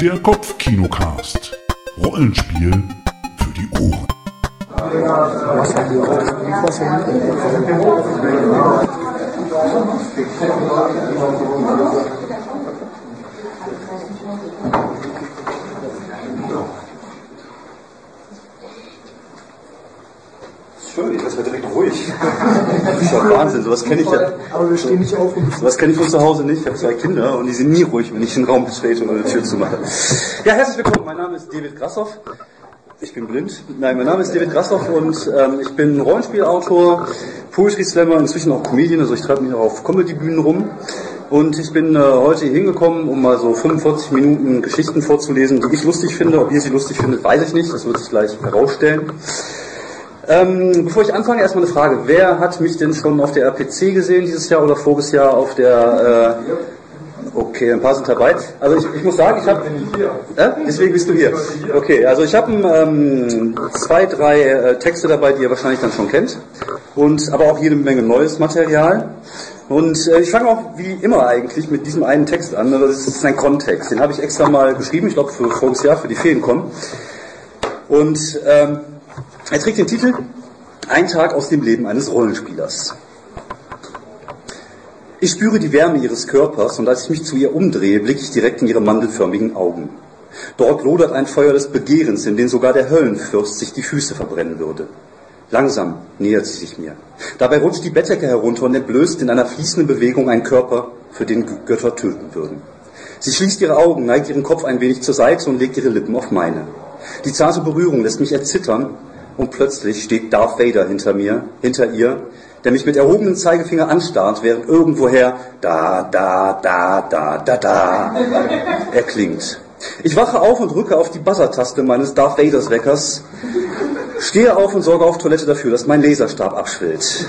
Der Kopfkinocast. Rollenspiel für die Ohren. Schön, das ist ja direkt ruhig. Das ist ja Wahnsinn, sowas kenne ich ja. Aber wir stehen nicht auf Sowas kenne ich von zu Hause nicht. Ich habe zwei Kinder und die sind nie ruhig, wenn ich den Raum betrete oder eine Tür zumache. Ja, herzlich willkommen. Mein Name ist David Grassoff. Ich bin blind. Nein, mein Name ist David Grassoff und ähm, ich bin Rollenspielautor, Poetry Slammer, inzwischen auch Comedian. Also ich treibe mich auch auf Comedy-Bühnen rum. Und ich bin äh, heute hier hingekommen, um mal so 45 Minuten Geschichten vorzulesen, die ich lustig finde. Ob ihr sie lustig findet, weiß ich nicht. Das wird sich gleich herausstellen. Ähm, bevor ich anfange, erstmal eine Frage. Wer hat mich denn schon auf der RPC gesehen dieses Jahr oder voriges Jahr auf der... Äh, okay, ein paar sind dabei. Also ich, ich muss sagen, ich habe... Äh? Deswegen bist du hier. Okay, also ich habe ähm, zwei, drei äh, Texte dabei, die ihr wahrscheinlich dann schon kennt. Und aber auch jede Menge neues Material. Und äh, ich fange auch wie immer eigentlich mit diesem einen Text an. Das ist ein Kontext. Den habe ich extra mal geschrieben, ich glaube für voriges Jahr, für die Feriencon. Und... Ähm, er trägt den Titel Ein Tag aus dem Leben eines Rollenspielers. Ich spüre die Wärme ihres Körpers und als ich mich zu ihr umdrehe, blicke ich direkt in ihre mandelförmigen Augen. Dort lodert ein Feuer des Begehrens, in dem sogar der Höllenfürst sich die Füße verbrennen würde. Langsam nähert sie sich mir. Dabei rutscht die Bettdecke herunter und entblößt in einer fließenden Bewegung einen Körper, für den Götter töten würden. Sie schließt ihre Augen, neigt ihren Kopf ein wenig zur Seite und legt ihre Lippen auf meine. Die zarte Berührung lässt mich erzittern und plötzlich steht Darth Vader hinter mir, hinter ihr, der mich mit erhobenem Zeigefinger anstarrt, während irgendwoher da, da, da, da, da, da erklingt. Ich wache auf und drücke auf die Buzzer-Taste meines Darth Vaders Weckers, stehe auf und sorge auf Toilette dafür, dass mein Laserstab abschwillt.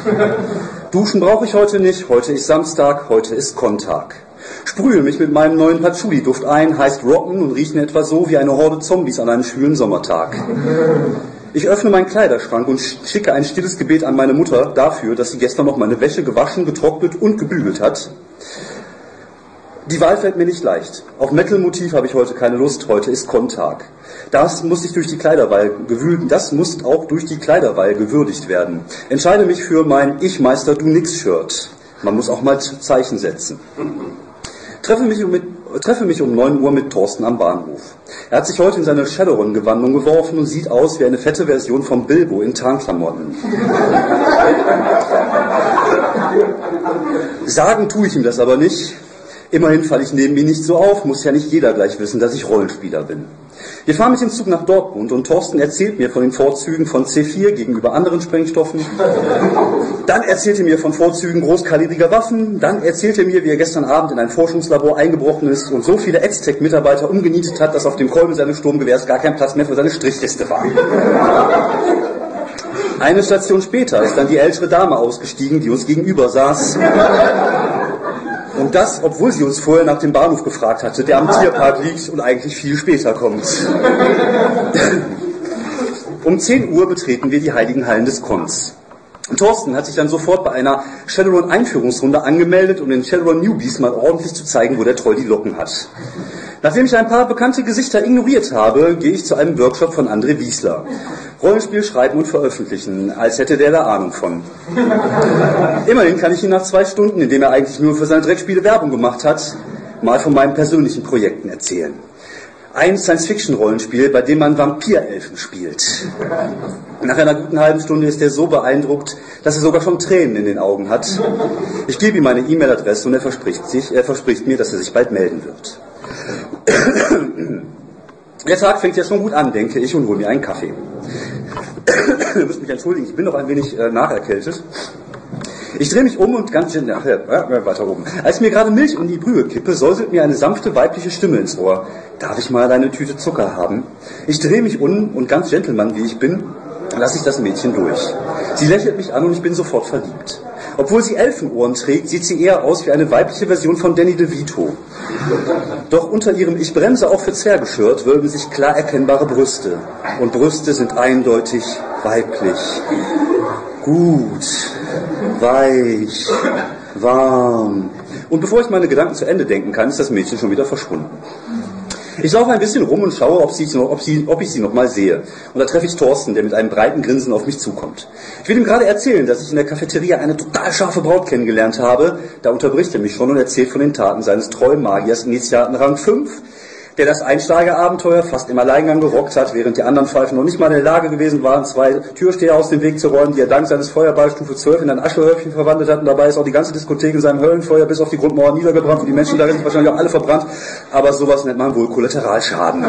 Duschen brauche ich heute nicht, heute ist Samstag, heute ist Kontag. Sprühe mich mit meinem neuen Patchouli-Duft ein, heißt Rocken und riechen etwa so wie eine Horde Zombies an einem schwülen Sommertag. Ich öffne meinen Kleiderschrank und schicke ein stilles Gebet an meine Mutter dafür, dass sie gestern noch meine Wäsche gewaschen, getrocknet und gebügelt hat. Die Wahl fällt mir nicht leicht. Auf Metal-Motiv habe ich heute keine Lust. Heute ist Kontag. Das muss ich durch die Kleiderwahl gewühlt, das muss auch durch die Kleiderwahl gewürdigt werden. Entscheide mich für mein Ich Meister Du Nix Shirt. Man muss auch mal Zeichen setzen. Treffe mich, mit, treffe mich um 9 Uhr mit Thorsten am Bahnhof. Er hat sich heute in seine Shadowrun-Gewandung geworfen und sieht aus wie eine fette Version vom Bilbo in Tarnklamotten. Sagen tue ich ihm das aber nicht. Immerhin falle ich neben ihm nicht so auf, muss ja nicht jeder gleich wissen, dass ich Rollenspieler bin. Wir fahren mit dem Zug nach Dortmund und Thorsten erzählt mir von den Vorzügen von C4 gegenüber anderen Sprengstoffen. Dann erzählt er mir von Vorzügen großkalibriger Waffen. Dann erzählt er mir, wie er gestern Abend in ein Forschungslabor eingebrochen ist und so viele Aztec-Mitarbeiter umgenietet hat, dass auf dem Kolben seines Sturmgewehrs gar kein Platz mehr für seine Strichliste war. Eine Station später ist dann die ältere Dame ausgestiegen, die uns gegenüber saß. Und das, obwohl sie uns vorher nach dem Bahnhof gefragt hatte, der am Tierpark liegt und eigentlich viel später kommt. Um 10 Uhr betreten wir die heiligen Hallen des Kons. Thorsten hat sich dann sofort bei einer Shadowrun-Einführungsrunde angemeldet, um den Shadowrun-Newbies mal ordentlich zu zeigen, wo der Troll die Locken hat. Nachdem ich ein paar bekannte Gesichter ignoriert habe, gehe ich zu einem Workshop von André Wiesler. Rollenspiel schreiben und veröffentlichen, als hätte der da Ahnung von. Immerhin kann ich ihn nach zwei Stunden, in dem er eigentlich nur für seine Dreckspiele Werbung gemacht hat, mal von meinen persönlichen Projekten erzählen. Ein Science-Fiction-Rollenspiel, bei dem man Vampirelfen spielt. Nach einer guten halben Stunde ist er so beeindruckt, dass er sogar schon Tränen in den Augen hat. Ich gebe ihm meine E-Mail-Adresse und er verspricht, sich, er verspricht mir, dass er sich bald melden wird. Der Tag fängt ja schon gut an, denke ich, und hole mir einen Kaffee. Ihr müsst mich entschuldigen, ich bin noch ein wenig äh, nacherkältet. Ich drehe mich um und ganz schön, ach, ja, weiter oben. Als mir gerade Milch in die Brühe kippe, säuselt mir eine sanfte weibliche Stimme ins Ohr. Darf ich mal eine Tüte Zucker haben? Ich drehe mich um und ganz Gentleman wie ich bin, lasse ich das Mädchen durch. Sie lächelt mich an und ich bin sofort verliebt. Obwohl sie Elfenohren trägt, sieht sie eher aus wie eine weibliche Version von Danny DeVito. Doch unter ihrem Ich bremse auch für Zwergeshirt wölben sich klar erkennbare Brüste. Und Brüste sind eindeutig weiblich. Gut, weich, warm. Und bevor ich meine Gedanken zu Ende denken kann, ist das Mädchen schon wieder verschwunden. Ich laufe ein bisschen rum und schaue, ob, sie ob, sie, ob ich sie noch mal sehe. Und da treffe ich Thorsten, der mit einem breiten Grinsen auf mich zukommt. Ich will ihm gerade erzählen, dass ich in der Cafeteria eine total scharfe Braut kennengelernt habe. Da unterbricht er mich schon und erzählt von den Taten seines treuen Magiers Initiaten Rang 5, der das Einsteigerabenteuer fast im Alleingang gerockt hat, während die anderen Pfeifen noch nicht mal in der Lage gewesen waren, zwei Türsteher aus dem Weg zu räumen, die er dank seines Feuerballs Stufe 12 in ein Aschehäufchen verwandelt hat. Und dabei ist auch die ganze Diskothek in seinem Höllenfeuer bis auf die Grundmauer niedergebrannt und die Menschen darin sind wahrscheinlich auch alle verbrannt. Aber sowas nennt man wohl Kollateralschaden.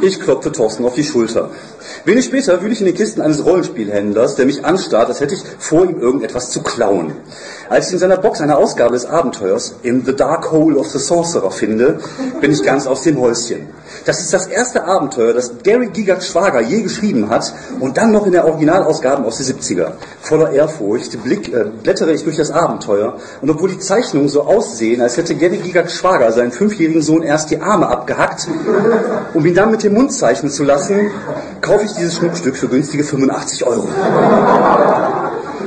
Ich klopfte Thorsten auf die Schulter. Wenig später wühle ich in den Kisten eines Rollenspielhändlers, der mich anstarrt, als hätte ich vor ihm irgendetwas zu klauen. Als ich in seiner Box eine Ausgabe des Abenteuers In the Dark Hole of the Sorcerer finde, bin ich ganz aus dem Häuschen. Das ist das erste Abenteuer, das Gary Gigac Schwager je geschrieben hat und dann noch in der Originalausgabe aus den 70er. Voller Ehrfurcht blick, äh, blättere ich durch das Abenteuer und obwohl die Zeichnungen so aussehen, als hätte Gary Gigac Schwager seinen fünfjährigen Sohn erst die Arme abgehackt, um ihn dann mit dem Mund zeichnen zu lassen, kaufe ich dieses Schmuckstück für günstige 85 Euro.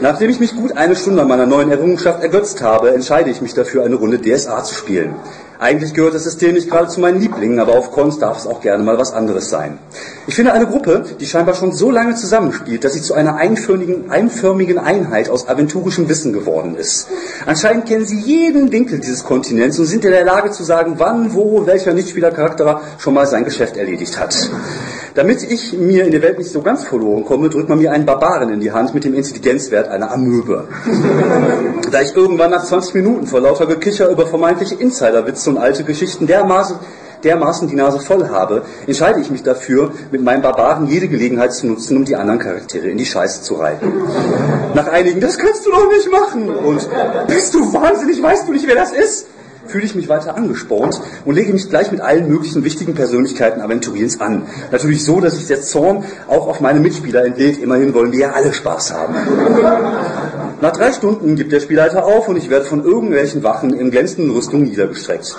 Nachdem ich mich gut eine Stunde an meiner neuen Errungenschaft ergötzt habe, entscheide ich mich dafür, eine Runde DSA zu spielen. Eigentlich gehört das System nicht gerade zu meinen Lieblingen, aber auf Cons darf es auch gerne mal was anderes sein. Ich finde eine Gruppe, die scheinbar schon so lange zusammenspielt, dass sie zu einer einförmigen, einförmigen Einheit aus aventurischem Wissen geworden ist. Anscheinend kennen sie jeden Winkel dieses Kontinents und sind in der Lage zu sagen, wann, wo, welcher Nichtspielercharakter schon mal sein Geschäft erledigt hat. Damit ich mir in der Welt nicht so ganz verloren komme, drückt man mir einen Barbaren in die Hand mit dem Intelligenzwert einer Amöbe. da ich irgendwann nach 20 Minuten vor lauter Gekicher über vermeintliche Insiderwitze und alte Geschichten dermaßen dermaßen die Nase voll habe, entscheide ich mich dafür, mit meinem Barbaren jede Gelegenheit zu nutzen, um die anderen Charaktere in die Scheiße zu reiten. Nach einigen, das kannst du doch nicht machen! Und bist du wahnsinnig, weißt du nicht, wer das ist? Fühle ich mich weiter angespornt und lege mich gleich mit allen möglichen wichtigen Persönlichkeiten Aventuriens an. Natürlich so, dass sich der Zorn auch auf meine Mitspieler entlädt. Immerhin wollen wir ja alle Spaß haben. Nach drei Stunden gibt der Spielleiter auf und ich werde von irgendwelchen Wachen in glänzenden Rüstungen niedergestreckt.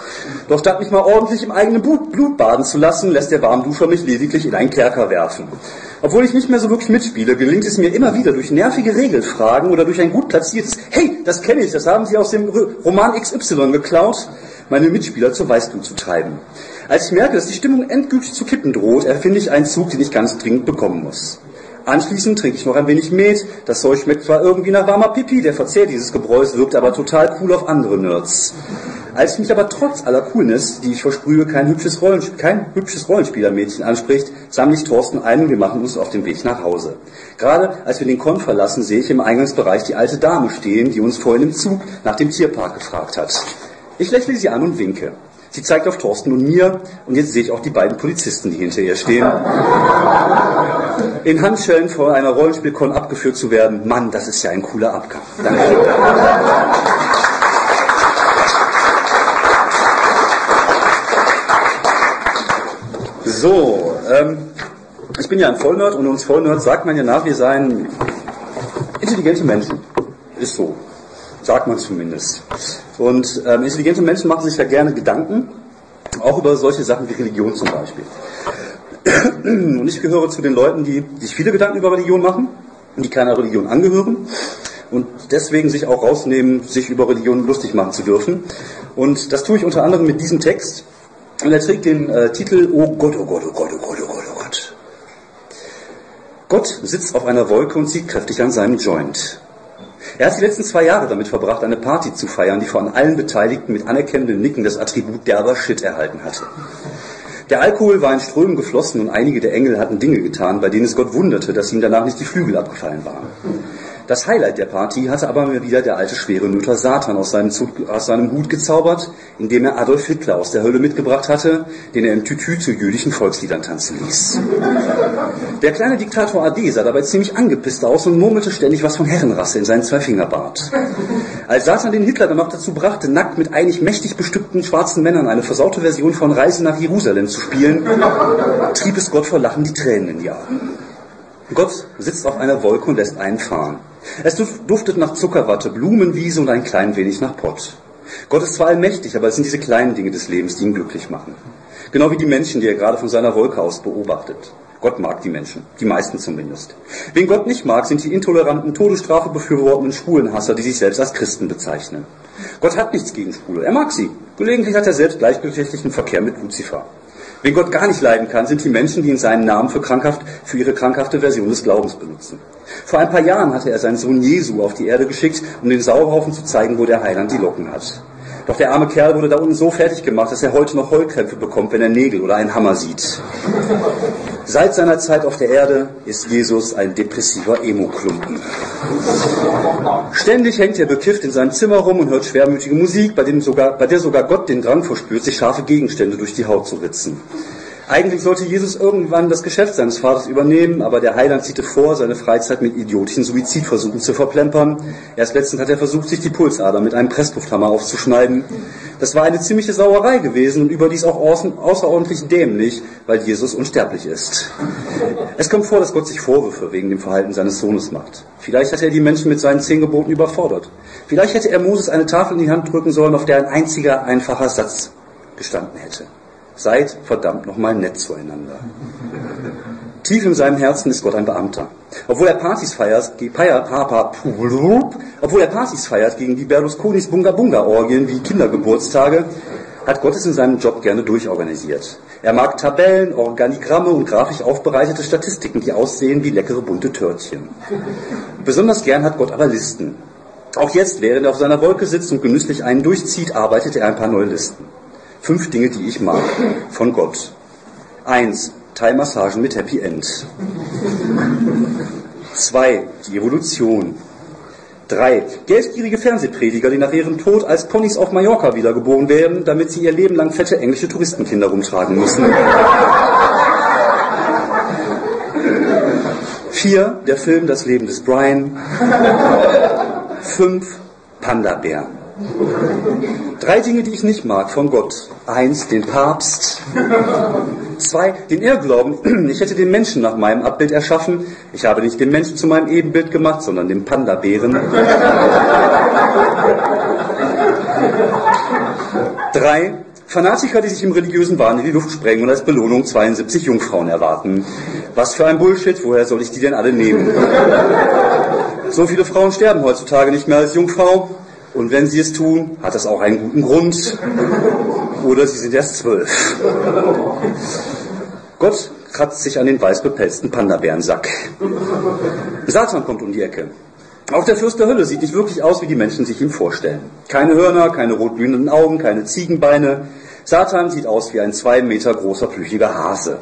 Doch statt mich mal ordentlich im eigenen Blut baden zu lassen, lässt der Warmduscher mich lediglich in einen Kerker werfen. Obwohl ich nicht mehr so wirklich mitspiele, gelingt es mir immer wieder durch nervige Regelfragen oder durch ein gut platziertes Hey, das kenne ich, das haben Sie aus dem Roman XY geklaut, meine Mitspieler zur Weißglut zu treiben. Als ich merke, dass die Stimmung endgültig zu kippen droht, erfinde ich einen Zug, den ich ganz dringend bekommen muss. Anschließend trinke ich noch ein wenig Met. Das Zeug schmeckt zwar irgendwie nach warmer Pipi, der Verzehr dieses Gebräus wirkt aber total cool auf andere Nerds. Als mich aber trotz aller Coolness, die ich versprühe, kein hübsches, Rollensp kein hübsches Rollenspielermädchen anspricht, sammle ich Thorsten ein und wir machen uns auf den Weg nach Hause. Gerade als wir den Kon verlassen, sehe ich im Eingangsbereich die alte Dame stehen, die uns vorhin im Zug nach dem Tierpark gefragt hat. Ich lächle sie an und winke. Sie zeigt auf Thorsten und mir und jetzt sehe ich auch die beiden Polizisten, die hinter ihr stehen. In Handschellen vor einer Rollenspielkon abgeführt zu werden, Mann, das ist ja ein cooler Abgang. Danke. So, ähm, ich bin ja ein Vollnerd und uns Vollnerds sagt man ja nach, wir seien intelligente Menschen. Ist so. Sagt man zumindest. Und ähm, intelligente Menschen machen sich ja gerne Gedanken, auch über solche Sachen wie Religion zum Beispiel. Und ich gehöre zu den Leuten, die sich viele Gedanken über Religion machen, die keiner Religion angehören und deswegen sich auch rausnehmen, sich über Religion lustig machen zu dürfen. Und das tue ich unter anderem mit diesem Text. Und er trägt den äh, Titel Oh Gott, oh Gott, oh Gott, oh Gott, oh Gott, oh Gott. Gott sitzt auf einer Wolke und zieht kräftig an seinem Joint. Er hat die letzten zwei Jahre damit verbracht, eine Party zu feiern, die von allen Beteiligten mit anerkennendem Nicken das Attribut derber Shit erhalten hatte. Der Alkohol war in Strömen geflossen und einige der Engel hatten Dinge getan, bei denen es Gott wunderte, dass ihm danach nicht die Flügel abgefallen waren. Das Highlight der Party hatte aber wieder der alte schwere Nöter Satan aus seinem, aus seinem Hut gezaubert, indem er Adolf Hitler aus der Hölle mitgebracht hatte, den er im Tütü zu jüdischen Volksliedern tanzen ließ. Der kleine Diktator AD sah dabei ziemlich angepisst aus und murmelte ständig was von Herrenrasse in seinen Zweifingerbart. Als Satan den Hitler dann noch dazu brachte, nackt mit eigentlich mächtig bestückten schwarzen Männern eine versaute Version von Reise nach Jerusalem zu spielen, trieb es Gott vor Lachen die Tränen in die Augen. Gott sitzt auf einer Wolke und lässt einen fahren. Es duftet nach Zuckerwatte, Blumenwiese und ein klein wenig nach Pott. Gott ist zwar allmächtig, aber es sind diese kleinen Dinge des Lebens, die ihn glücklich machen. Genau wie die Menschen, die er gerade von seiner Wolke aus beobachtet. Gott mag die Menschen, die meisten zumindest. Wen Gott nicht mag, sind die intoleranten, Todesstrafe befürwortenden Schwulenhasser, die sich selbst als Christen bezeichnen. Gott hat nichts gegen Schwule, er mag sie. Gelegentlich hat er selbst gleichgeschlechtlichen Verkehr mit Luzifer. Wen Gott gar nicht leiden kann, sind die Menschen, die in seinen Namen für, krankhaft, für ihre krankhafte Version des Glaubens benutzen. Vor ein paar Jahren hatte er seinen Sohn Jesu auf die Erde geschickt, um den Sauerhaufen zu zeigen, wo der Heiland die Locken hat. Doch der arme Kerl wurde da unten so fertig gemacht, dass er heute noch Heulkrämpfe bekommt, wenn er Nägel oder einen Hammer sieht. Seit seiner Zeit auf der Erde ist Jesus ein depressiver Emo-Klumpen. Ständig hängt er bekifft in seinem Zimmer rum und hört schwermütige Musik, bei, dem sogar, bei der sogar Gott den Drang verspürt, sich scharfe Gegenstände durch die Haut zu ritzen. Eigentlich sollte Jesus irgendwann das Geschäft seines Vaters übernehmen, aber der Heiland zieht vor, seine Freizeit mit idiotischen Suizidversuchen zu verplempern. Erst letztens hat er versucht, sich die Pulsader mit einem Presslufthammer aufzuschneiden. Das war eine ziemliche Sauerei gewesen und überdies auch außerordentlich dämlich, weil Jesus unsterblich ist. Es kommt vor, dass Gott sich Vorwürfe wegen dem Verhalten seines Sohnes macht. Vielleicht hat er die Menschen mit seinen zehn Geboten überfordert. Vielleicht hätte er Moses eine Tafel in die Hand drücken sollen, auf der ein einziger einfacher Satz gestanden hätte. Seid verdammt nochmal nett zueinander. Tief in seinem Herzen ist Gott ein Beamter. Obwohl er Partys feiert, obwohl er Partys feiert gegen die Berlusconis Bunga-Bunga-Orgien wie Kindergeburtstage, hat Gott es in seinem Job gerne durchorganisiert. Er mag Tabellen, Organigramme und grafisch aufbereitete Statistiken, die aussehen wie leckere bunte Törtchen. Besonders gern hat Gott aber Listen. Auch jetzt, während er auf seiner Wolke sitzt und genüsslich einen durchzieht, arbeitet er ein paar neue Listen. Fünf Dinge, die ich mag von Gott. Eins, Thai-Massagen mit Happy End. Zwei, die Evolution. Drei, geldgierige Fernsehprediger, die nach ihrem Tod als Ponys auf Mallorca wiedergeboren werden, damit sie ihr Leben lang fette englische Touristenkinder rumtragen müssen. Vier, der Film Das Leben des Brian. Fünf, Panda-Bär. Drei Dinge, die ich nicht mag von Gott. Eins, den Papst. Zwei, den Irrglauben. Ich hätte den Menschen nach meinem Abbild erschaffen. Ich habe nicht den Menschen zu meinem Ebenbild gemacht, sondern den Panda-Bären. Drei, Fanatiker, die sich im religiösen Wahn in die Luft sprengen und als Belohnung 72 Jungfrauen erwarten. Was für ein Bullshit, woher soll ich die denn alle nehmen? So viele Frauen sterben heutzutage nicht mehr als Jungfrau. Und wenn sie es tun, hat das auch einen guten Grund. Oder sie sind erst zwölf. Gott kratzt sich an den weiß bepelzten Panda-Bärensack. Satan kommt um die Ecke. Auch der Fürst der Hölle sieht nicht wirklich aus, wie die Menschen sich ihn vorstellen. Keine Hörner, keine rotglühenden Augen, keine Ziegenbeine. Satan sieht aus wie ein zwei Meter großer, plüchiger Hase.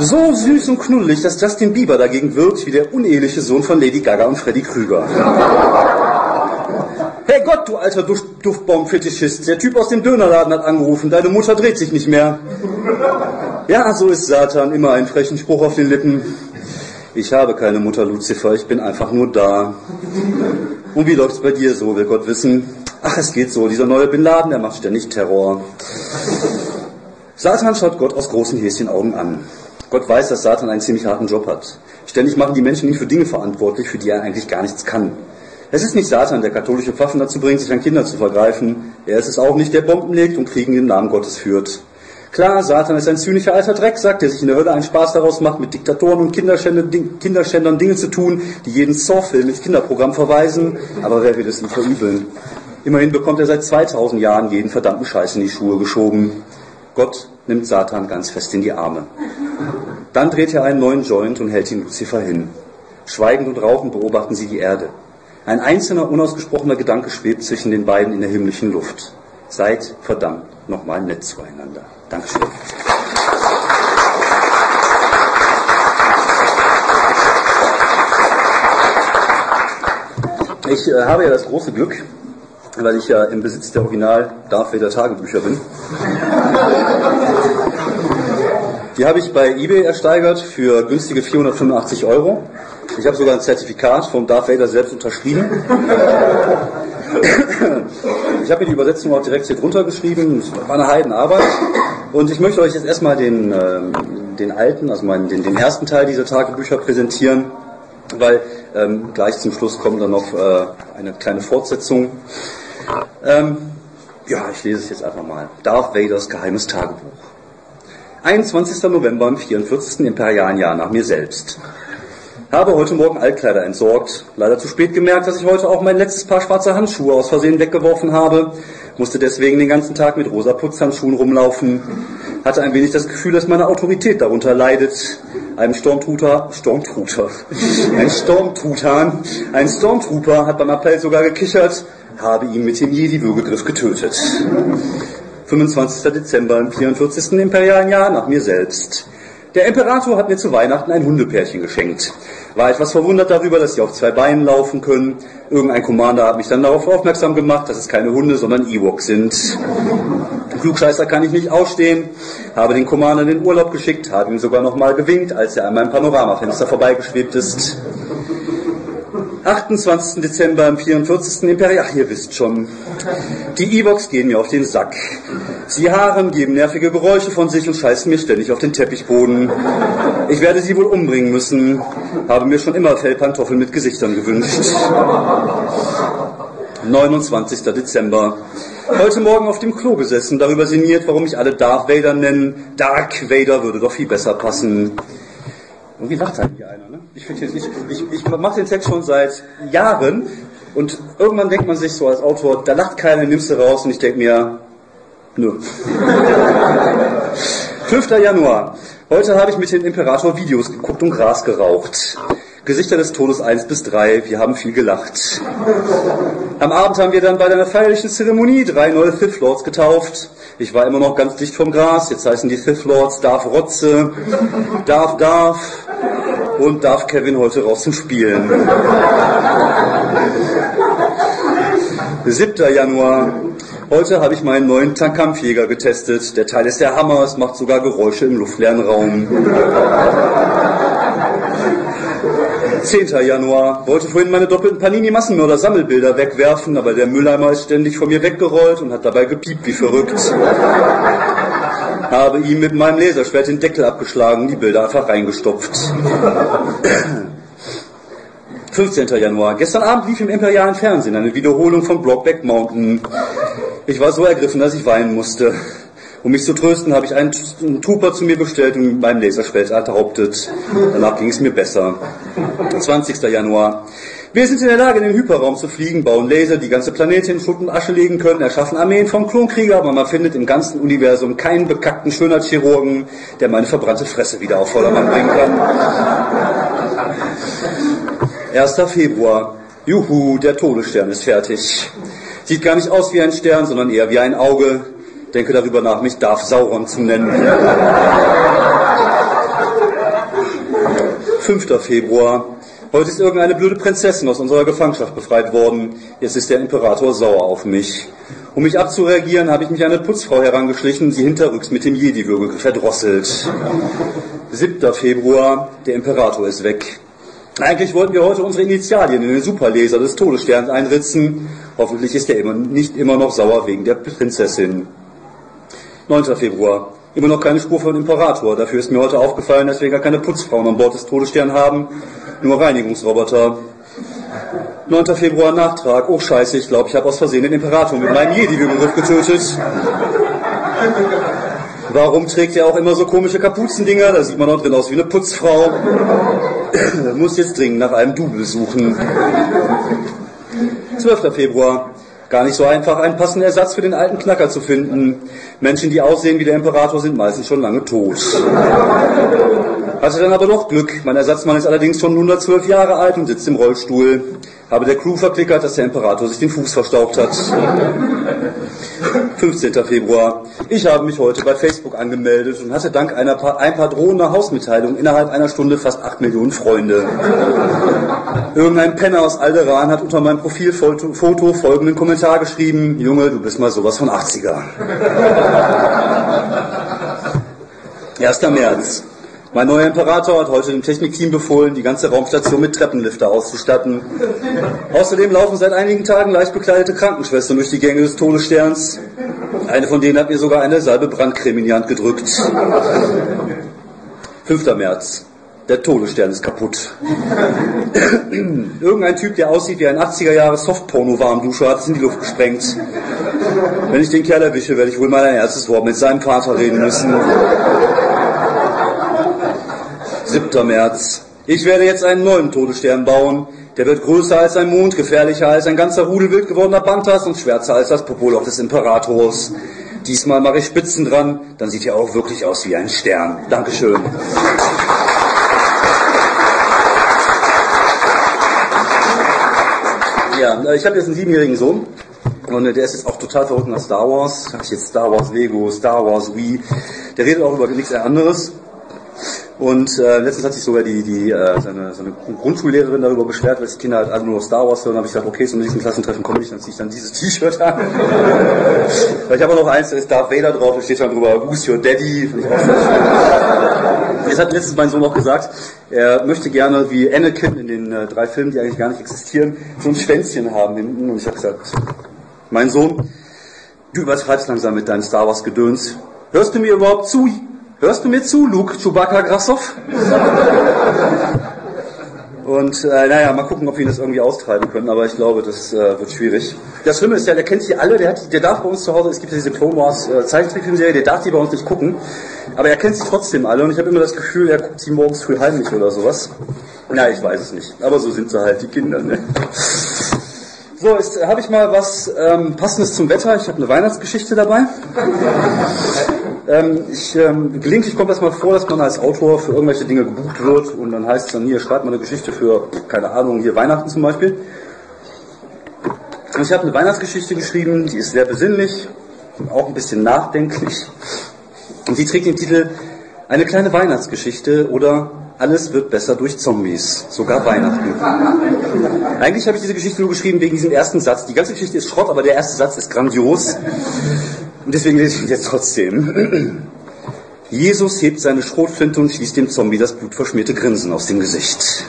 So süß und knuddelig, dass Justin Bieber dagegen wirkt wie der uneheliche Sohn von Lady Gaga und Freddy Krüger. Hey Gott, du alter Duftbaum-Fetischist, der Typ aus dem Dönerladen hat angerufen, deine Mutter dreht sich nicht mehr. Ja, so ist Satan, immer einen frechen Spruch auf den Lippen. Ich habe keine Mutter, Lucifer, ich bin einfach nur da. Und wie läuft's bei dir so, will Gott wissen? Ach, es geht so, dieser neue Bin Laden, der macht ständig Terror. Satan schaut Gott aus großen Häschenaugen an. Gott weiß, dass Satan einen ziemlich harten Job hat. Ständig machen die Menschen ihn für Dinge verantwortlich, für die er eigentlich gar nichts kann. Es ist nicht Satan, der katholische Pfaffen dazu bringt, sich an Kinder zu vergreifen. Er ist es auch nicht, der Bomben legt und Kriegen im Namen Gottes führt. Klar, Satan ist ein zynischer alter Drecksack, der sich in der Hölle einen Spaß daraus macht, mit Diktatoren und Kinderschändern Dinge zu tun, die jeden Saw-Film ins Kinderprogramm verweisen. Aber wer will es ihm verübeln? Immerhin bekommt er seit 2000 Jahren jeden verdammten Scheiß in die Schuhe geschoben. Gott nimmt Satan ganz fest in die Arme. Dann dreht er einen neuen Joint und hält ihn Lucifer hin. Schweigend und rauchend beobachten sie die Erde. Ein einzelner, unausgesprochener Gedanke schwebt zwischen den beiden in der himmlischen Luft. Seid verdammt nochmal nett zueinander. Dankeschön. Ich äh, habe ja das große Glück, weil ich ja im Besitz der Original Darth Tagebücher bin. Die habe ich bei eBay ersteigert für günstige 485 Euro. Ich habe sogar ein Zertifikat vom Darth Vader selbst unterschrieben. Ich habe mir die Übersetzung auch direkt hier drunter geschrieben. Es war eine Heidenarbeit. Und ich möchte euch jetzt erstmal den, ähm, den alten, also meinen, den, den ersten Teil dieser Tagebücher präsentieren, weil ähm, gleich zum Schluss kommt dann noch äh, eine kleine Fortsetzung. Ähm, ja, ich lese es jetzt einfach mal. Darth Vaders geheimes Tagebuch. 21. November im 44. imperialen Jahr nach mir selbst. Habe heute Morgen Altkleider entsorgt. Leider zu spät gemerkt, dass ich heute auch mein letztes Paar schwarzer Handschuhe aus Versehen weggeworfen habe. Musste deswegen den ganzen Tag mit rosa Putzhandschuhen rumlaufen. Hatte ein wenig das Gefühl, dass meine Autorität darunter leidet. Ein Stormtrooper, Stormtrooper, ein Stormtrutan, ein Stormtrooper hat beim Appell sogar gekichert, habe ihn mit dem Jedi-Würgegriff getötet. 25. Dezember im 44. imperialen Jahr nach mir selbst. Der Imperator hat mir zu Weihnachten ein Hundepärchen geschenkt. War etwas verwundert darüber, dass sie auf zwei Beinen laufen können. Irgendein Commander hat mich dann darauf aufmerksam gemacht, dass es keine Hunde, sondern Ewoks sind. Klugscheißer kann ich nicht ausstehen. Habe den Commander in den Urlaub geschickt, habe ihm sogar nochmal gewinkt, als er an meinem Panoramafenster vorbeigeschwebt ist. 28. Dezember im 44. Imperial. Ach, ihr wisst schon. Die Evox gehen mir auf den Sack. Sie haaren, geben nervige Geräusche von sich und scheißen mir ständig auf den Teppichboden. Ich werde sie wohl umbringen müssen. Habe mir schon immer Fellpantoffeln mit Gesichtern gewünscht. 29. Dezember. Heute Morgen auf dem Klo gesessen, darüber sinniert, warum mich alle Darth Vader nennen. Dark Vader würde doch viel besser passen. Irgendwie lacht halt hier einer, ne? Ich, ich, ich, ich mache den Text schon seit Jahren und irgendwann denkt man sich so als Autor, da lacht keiner, nimmst du raus und ich denke mir, nö. 5. Januar. Heute habe ich mit dem Imperator Videos geguckt und Gras geraucht. Gesichter des Todes 1 bis 3, wir haben viel gelacht. Am Abend haben wir dann bei einer feierlichen Zeremonie drei neue Fifth Lords getauft. Ich war immer noch ganz dicht vom Gras, jetzt heißen die Fifth Lords Darf Rotze, Darf Darf und darf Kevin heute zum Spielen. 7. Januar. Heute habe ich meinen neuen Kampfjäger getestet. Der Teil ist der Hammer, es macht sogar Geräusche im luftleeren Raum. 10. Januar. Wollte vorhin meine doppelten Panini-Massenmörder-Sammelbilder wegwerfen, aber der Mülleimer ist ständig von mir weggerollt und hat dabei gepiept wie verrückt. Habe ihm mit meinem Laserschwert den Deckel abgeschlagen, die Bilder einfach reingestopft. 15. Januar. Gestern Abend lief im imperialen Fernsehen eine Wiederholung von Brockback Mountain. Ich war so ergriffen, dass ich weinen musste. Um mich zu trösten, habe ich einen, Trooper zu mir bestellt und meinem Laserschwert enthauptet. Danach ging es mir besser. 20. Januar. Wir sind in der Lage, in den Hyperraum zu fliegen, bauen Laser, die ganze Planete in Schutt und Asche legen können, erschaffen Armeen von Klonkrieger, aber man findet im ganzen Universum keinen bekackten Schönheitschirurgen, der meine verbrannte Fresse wieder auf Vordermann bringen kann. 1. Februar. Juhu, der Todesstern ist fertig. Sieht gar nicht aus wie ein Stern, sondern eher wie ein Auge. Denke darüber nach, mich Darf Sauron zu nennen. 5. Februar. Heute ist irgendeine blöde Prinzessin aus unserer Gefangenschaft befreit worden. Jetzt ist der Imperator sauer auf mich. Um mich abzureagieren, habe ich mich an eine Putzfrau herangeschlichen, sie hinterrücks mit dem Jedi-Würgel verdrosselt. 7. Februar, der Imperator ist weg. Eigentlich wollten wir heute unsere Initialien in den Superlaser des Todessterns einritzen. Hoffentlich ist er immer, nicht immer noch sauer wegen der Prinzessin. 9. Februar. Immer noch keine Spur von Imperator. Dafür ist mir heute aufgefallen, dass wir gar keine Putzfrauen an Bord des Todessterns haben, nur Reinigungsroboter. 9. Februar Nachtrag. Oh scheiße, ich glaube, ich habe aus Versehen den Imperator mit meinem Jedi-Begriff getötet. Warum trägt er auch immer so komische Kapuzendinger? Da sieht man auch drin aus wie eine Putzfrau. Muss jetzt dringend nach einem Double suchen. 12. Februar. Gar nicht so einfach, einen passenden Ersatz für den alten Knacker zu finden. Menschen, die aussehen wie der Imperator, sind meistens schon lange tot. Hatte dann aber doch Glück. Mein Ersatzmann ist allerdings schon 112 Jahre alt und sitzt im Rollstuhl. Habe der Crew verklickert, dass der Imperator sich den Fuß verstaucht hat. 15. Februar. Ich habe mich heute bei Facebook angemeldet und hatte dank einer paar, ein paar drohender Hausmitteilungen innerhalb einer Stunde fast 8 Millionen Freunde. Irgendein Penner aus Alderan hat unter meinem Profilfoto folgenden Kommentar geschrieben, Junge, du bist mal sowas von 80er. 1. März. Mein neuer Imperator hat heute dem Technikteam befohlen, die ganze Raumstation mit Treppenlifter auszustatten. Außerdem laufen seit einigen Tagen leicht bekleidete Krankenschwestern durch die Gänge des Todessterns. Eine von denen hat mir sogar eine Salbe Brandcreme in die Hand gedrückt. 5. März. Der Todesstern ist kaputt. Irgendein Typ, der aussieht wie ein 80er Jahre Softporno-Warmduscher, hat es in die Luft gesprengt. Wenn ich den Kerl erwische, werde ich wohl mal ein erstes Wort mit seinem Vater reden müssen. 7. März. Ich werde jetzt einen neuen Todesstern bauen. Der wird größer als ein Mond, gefährlicher als ein ganzer Rudel wild gewordener Panthers und schwärzer als das Popoloch des Imperators. Diesmal mache ich Spitzen dran, dann sieht er auch wirklich aus wie ein Stern. Dankeschön. Ja, äh, ich habe jetzt einen siebenjährigen Sohn und äh, der ist jetzt auch total verrückt nach Star Wars. Sag ich jetzt Star Wars Lego, Star Wars Wii. Der redet auch über nichts anderes. Und äh, letztens hat sich sogar die, die äh, seine, seine Grundschullehrerin darüber beschwert, weil die Kinder halt alle nur Star Wars hören. Da habe ich gesagt, okay, zum nächsten Klassentreffen komme ich, dann ziehe ich dann dieses T-Shirt an. ich habe auch noch eins, da ist Darth Vader drauf, da steht dann drüber, Who's your daddy? Jetzt hat letztens mein Sohn auch gesagt, er möchte gerne wie Anakin in den äh, drei Filmen, die eigentlich gar nicht existieren, so ein Schwänzchen haben hinten. Und ich habe gesagt, mein Sohn, du übertreibst langsam mit deinen Star Wars Gedöns. Hörst du mir überhaupt zu? Hörst du mir zu, Luke Chewbacca Grassoff? Und äh, naja, mal gucken, ob wir ihn das irgendwie austreiben können, aber ich glaube, das äh, wird schwierig. Das Schlimme ist ja, der kennt sie alle, der, hat, der darf bei uns zu Hause, es gibt ja diese Clone Wars äh, Zeichentrickfilmserie, der darf die bei uns nicht gucken, aber er kennt sie trotzdem alle und ich habe immer das Gefühl, er guckt sie morgens früh heimlich oder sowas. Na, ich weiß es nicht, aber so sind sie halt, die Kinder. Ne? So, jetzt habe ich mal was ähm, Passendes zum Wetter. Ich habe eine Weihnachtsgeschichte dabei. Ähm, ich, ähm, gelegentlich kommt das mal vor, dass man als Autor für irgendwelche Dinge gebucht wird und dann heißt es dann hier, schreibt mal eine Geschichte für, keine Ahnung, hier Weihnachten zum Beispiel. Und ich habe eine Weihnachtsgeschichte geschrieben, die ist sehr besinnlich, auch ein bisschen nachdenklich. Und sie trägt den Titel Eine kleine Weihnachtsgeschichte oder alles wird besser durch Zombies, sogar Weihnachten. Eigentlich habe ich diese Geschichte nur geschrieben wegen diesem ersten Satz. Die ganze Geschichte ist Schrott, aber der erste Satz ist grandios. Und deswegen lese ich ihn jetzt trotzdem. Jesus hebt seine Schrotflinte und schießt dem Zombie das blutverschmierte Grinsen aus dem Gesicht.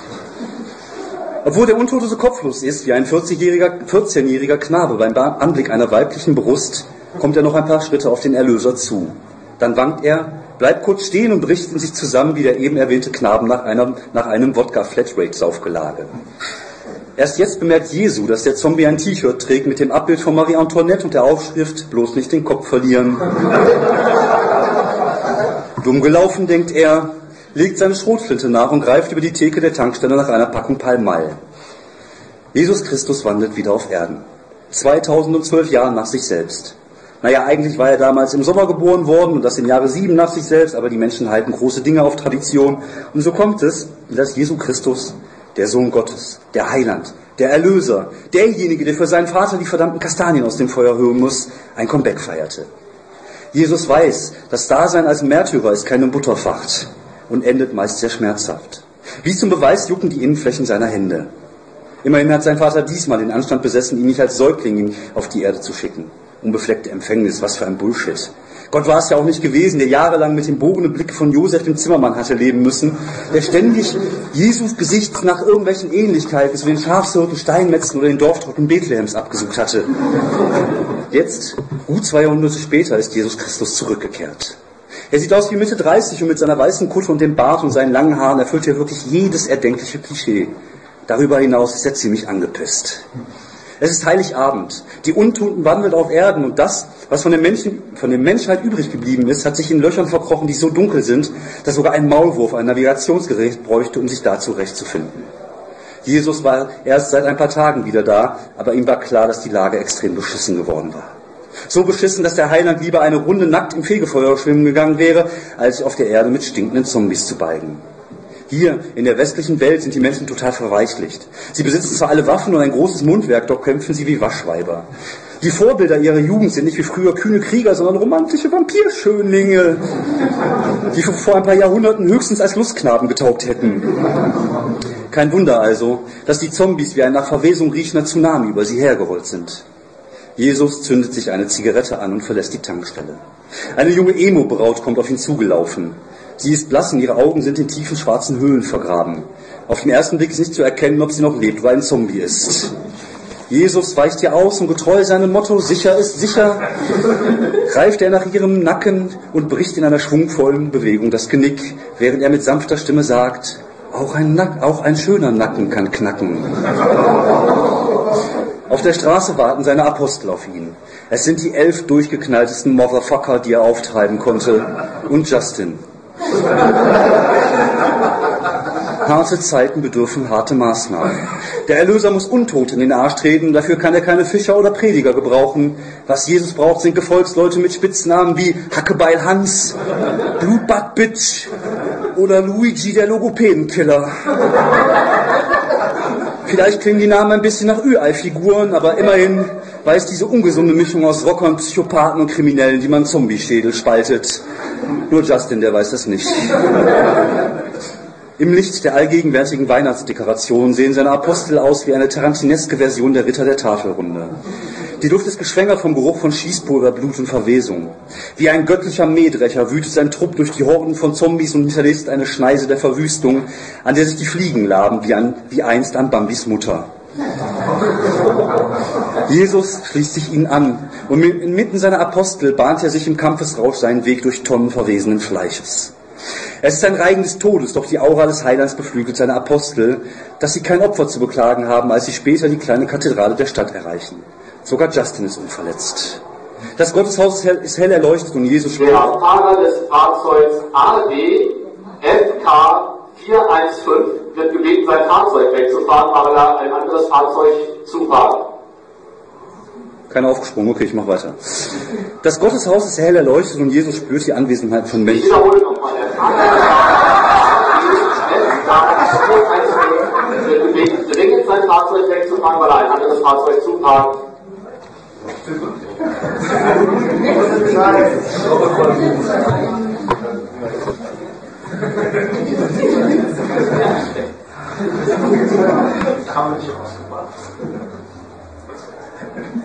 Obwohl der Untote so kopflos ist wie ein 40-jähriger 14-jähriger Knabe beim Anblick einer weiblichen Brust, kommt er noch ein paar Schritte auf den Erlöser zu. Dann wankt er, bleibt kurz stehen und bricht in sich zusammen wie der eben erwähnte Knaben nach, einer, nach einem Wodka-Flatrate-Saufgelage. Erst jetzt bemerkt Jesu, dass der Zombie ein T-Shirt trägt mit dem Abbild von Marie Antoinette und der Aufschrift bloß nicht den Kopf verlieren. Dumm gelaufen, denkt er, legt seine Schrotflinte nach und greift über die Theke der Tankstelle nach einer Packung Palmall. Jesus Christus wandelt wieder auf Erden. 2012 Jahre nach sich selbst. Naja, eigentlich war er damals im Sommer geboren worden und das im Jahre 7 nach sich selbst, aber die Menschen halten große Dinge auf Tradition. Und so kommt es, dass Jesu Christus der Sohn Gottes, der Heiland, der Erlöser, derjenige, der für seinen Vater die verdammten Kastanien aus dem Feuer hören muss, ein Comeback feierte. Jesus weiß, das Dasein als Märtyrer ist keine Butterfacht und endet meist sehr schmerzhaft. Wie zum Beweis jucken die Innenflächen seiner Hände. Immerhin hat sein Vater diesmal den Anstand besessen, ihn nicht als Säugling auf die Erde zu schicken. Unbefleckte Empfängnis, was für ein Bullshit. Gott war es ja auch nicht gewesen, der jahrelang mit dem bogenen Blick von Josef dem Zimmermann hatte leben müssen, der ständig Jesus Gesicht nach irgendwelchen Ähnlichkeiten zu den Schafshirten, Steinmetzen oder den Dorftrocken Bethlehems abgesucht hatte. Jetzt, gut zwei Jahrhunderte später, ist Jesus Christus zurückgekehrt. Er sieht aus wie Mitte 30 und mit seiner weißen Kutte und dem Bart und seinen langen Haaren erfüllt er wirklich jedes erdenkliche Klischee. Darüber hinaus ist er ziemlich angepisst. Es ist Heiligabend. Die Untoten wandelt auf Erden und das, was von, den Menschen, von der Menschheit übrig geblieben ist, hat sich in Löchern verkrochen, die so dunkel sind, dass sogar ein Maulwurf ein Navigationsgerät bräuchte, um sich da zurechtzufinden. Jesus war erst seit ein paar Tagen wieder da, aber ihm war klar, dass die Lage extrem beschissen geworden war. So beschissen, dass der Heiland lieber eine Runde nackt im Fegefeuer schwimmen gegangen wäre, als auf der Erde mit stinkenden Zombies zu balgen. Hier in der westlichen Welt sind die Menschen total verweichlicht. Sie besitzen zwar alle Waffen und ein großes Mundwerk, doch kämpfen sie wie Waschweiber. Die Vorbilder ihrer Jugend sind nicht wie früher kühne Krieger, sondern romantische Vampirschönlinge, die vor ein paar Jahrhunderten höchstens als Lustknaben getaugt hätten. Kein Wunder also, dass die Zombies wie ein nach Verwesung riechender Tsunami über sie hergerollt sind. Jesus zündet sich eine Zigarette an und verlässt die Tankstelle. Eine junge Emo-Braut kommt auf ihn zugelaufen. Sie ist blass und ihre Augen sind in tiefen schwarzen Höhlen vergraben. Auf den ersten Blick ist nicht zu erkennen, ob sie noch lebt oder ein Zombie ist. Jesus weicht ihr aus und getreu seinem Motto, sicher ist sicher, greift er nach ihrem Nacken und bricht in einer schwungvollen Bewegung das Genick, während er mit sanfter Stimme sagt, auch ein, Nack, auch ein schöner Nacken kann knacken. Auf der Straße warten seine Apostel auf ihn. Es sind die elf durchgeknalltesten Motherfucker, die er auftreiben konnte, und Justin. Harte Zeiten bedürfen harte Maßnahmen. Der Erlöser muss Untot in den Arsch treten, dafür kann er keine Fischer oder Prediger gebrauchen. Was Jesus braucht, sind Gefolgsleute mit Spitznamen wie Hackebeil Hans, Blutbad Bitch oder Luigi der Logopädenkiller. Vielleicht klingen die Namen ein bisschen nach Ü-Ei-Figuren, aber immerhin weiß diese ungesunde Mischung aus Rockern, Psychopathen und Kriminellen, die man Zombie-Schädel spaltet. Nur Justin, der weiß das nicht. Im Licht der allgegenwärtigen Weihnachtsdekoration sehen seine Apostel aus wie eine tarantineske Version der Ritter der Tafelrunde. Die Luft ist geschwängert vom Geruch von Schießpulver, Blut und Verwesung. Wie ein göttlicher Mähdrecher wütet sein Trupp durch die Horden von Zombies und hinterlässt eine Schneise der Verwüstung, an der sich die Fliegen laben, wie, an, wie einst an Bambis Mutter. Jesus schließt sich ihnen an und inmitten seiner Apostel bahnt er sich im Kampfesrausch seinen Weg durch Tonnen verwesenen Fleisches. Es ist ein Reigen des Todes, doch die Aura des Heilands beflügelt seine Apostel, dass sie kein Opfer zu beklagen haben, als sie später die kleine Kathedrale der Stadt erreichen. Sogar Justin ist unverletzt. Das Gotteshaus ist hell, ist hell erleuchtet und Jesus Der Fahrer des Fahrzeugs AD FK 415 wird gebeten, sein Fahrzeug wegzufahren, weil er ein anderes Fahrzeug zuparkt. Keiner aufgesprungen, okay, ich mach weiter. Das Gotteshaus ist hell erleuchtet und Jesus spürt die Anwesenheit von Ich Menschen. wiederhole nochmal. Dringend sein Fahrzeug wegzufahren, weil er ein anderes Fahrzeug zuparkt.